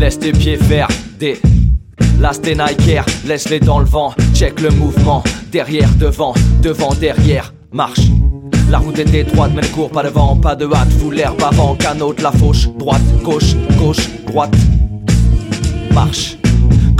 Laisse tes pieds faire des Las tes Nike laisse-les dans le vent, check le mouvement, derrière, devant, devant, derrière, marche. La route est étroite, mais ne cours pas devant, pas de hâte, fous l'herbe avant, canot de la fauche, droite, gauche, gauche, droite, marche.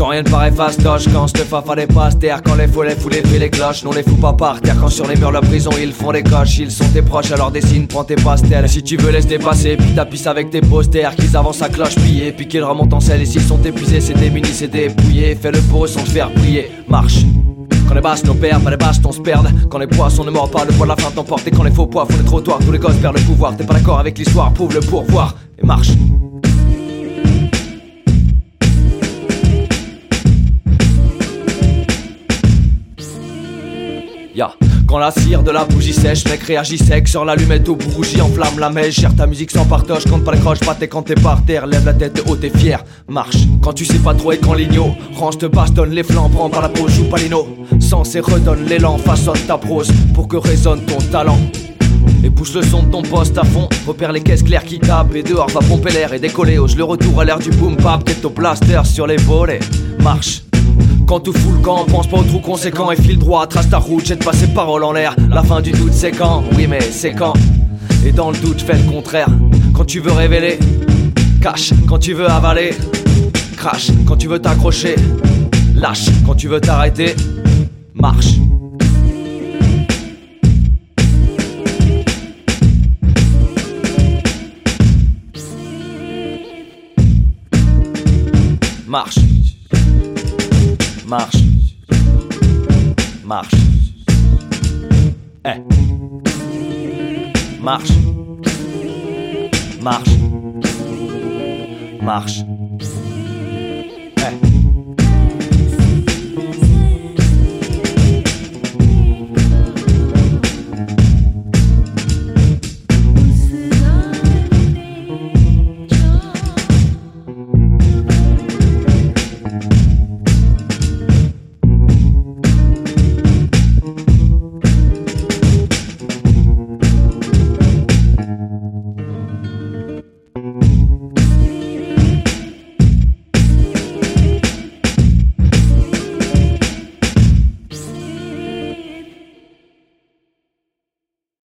Quand rien ne paraît fastoche, quand ce fa fallait pas se taire, quand les follets fous les les cloches, non les fous pas par terre, quand sur les murs la prison ils font des coches, ils sont tes proches, alors dessine, prends tes pastels. Si tu veux laisse dépasser, puis tapis avec tes posters, qu'ils avancent à cloche pillée, puis qu'ils remontent en selle, et s'ils sont épuisés, c'est démunis, c'est dépouillé, fais le beau sans te faire plier, marche. Quand les basses nous perdent, pas les basses se perdent. Quand les poissons ne mordent pas, le poids de la fin t'emporte. Et quand les faux poids font les trottoirs, tous les gosses perdent le pouvoir. T'es pas d'accord avec l'histoire, prouve le pourvoir et marche. Quand la cire de la bougie sèche, mec réagit sec. Sur l'allumette au bougie, enflamme la mèche, cher ta musique sans partage, quand pas les croches, pas quand t'es par terre, lève la tête haute et fier, marche. Quand tu sais pas trop et quand l'ignore, range te bastonne. Les flancs, prends par la peau, joue palino. Sans et redonne l'élan, façonne ta prose pour que résonne ton talent. Et pousse le son de ton poste à fond, repère les caisses claires qui tapent et dehors va pomper l'air et décoller, ose le retour à l'air du boom bap, ton blaster sur les volets, marche. Quand tout fout le camp, pense pas au trou conséquent et file droit, trace ta route, jette pas ses paroles en l'air. La fin du doute, c'est quand Oui, mais c'est quand Et dans le doute, fais le contraire. Quand tu veux révéler, cache. Quand tu veux avaler, crash. Quand tu veux t'accrocher, lâche. Quand tu veux t'arrêter, marche. Marche marche, marche, eh, marche, marche, marche.